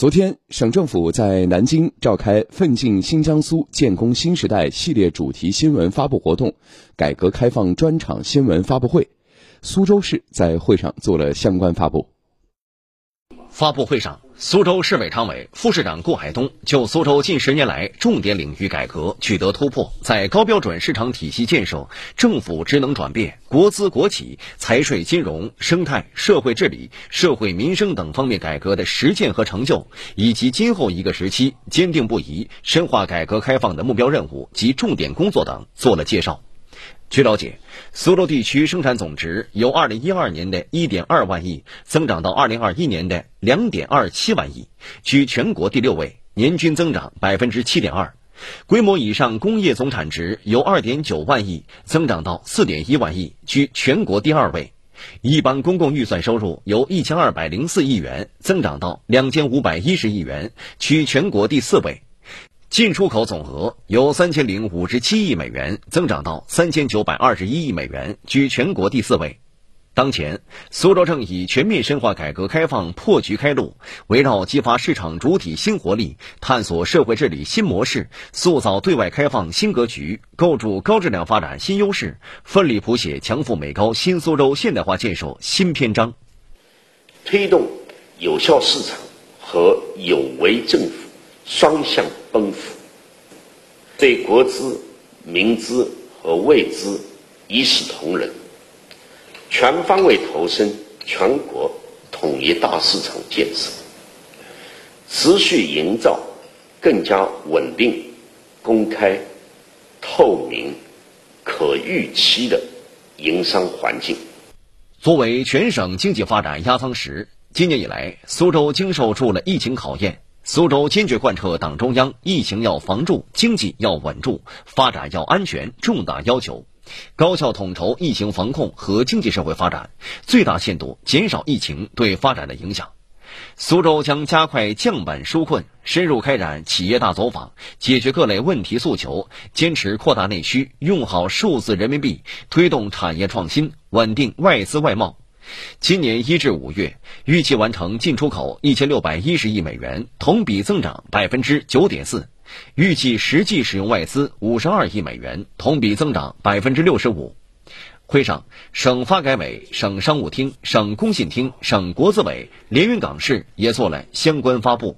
昨天，省政府在南京召开“奋进新江苏，建功新时代”系列主题新闻发布活动——改革开放专场新闻发布会。苏州市在会上做了相关发布。发布会上，苏州市委常委、副市长顾海东就苏州近十年来重点领域改革取得突破，在高标准市场体系建设、政府职能转变、国资国企、财税金融、生态社会治理、社会民生等方面改革的实践和成就，以及今后一个时期坚定不移深化改革开放的目标任务及重点工作等做了介绍。据了解，苏州地区生产总值由2012年的1.2万亿增长到2021年的2.27万亿，居全国第六位，年均增长7.2%。规模以上工业总产值由2.9万亿增长到4.1万亿，居全国第二位。一般公共预算收入由1204亿元增长到2510亿元，居全国第四位。进出口总额由三千零五十七亿美元增长到三千九百二十一亿美元，居全国第四位。当前，苏州正以全面深化改革开放破局开路，围绕激发市场主体新活力、探索社会治理新模式、塑造对外开放新格局、构筑高质量发展新优势，奋力谱写强富美高新苏州现代化建设新篇章，推动有效市场和有为政府。双向奔赴，对国资、民资和外资一视同仁，全方位投身全国统一大市场建设，持续营造更加稳定、公开、透明、可预期的营商环境。作为全省经济发展压舱石，今年以来，苏州经受住了疫情考验。苏州坚决贯彻党中央“疫情要防住，经济要稳住，发展要安全”重大要求，高效统筹疫情防控和经济社会发展，最大限度减少疫情对发展的影响。苏州将加快降本纾困，深入开展企业大走访，解决各类问题诉求，坚持扩大内需，用好数字人民币，推动产业创新，稳定外资外贸。今年一至五月，预计完成进出口一千六百一十亿美元，同比增长百分之九点四；预计实际使用外资五十二亿美元，同比增长百分之六十五。会上，省发改委、省商务厅、省工信厅、省国资委、连云港市也做了相关发布。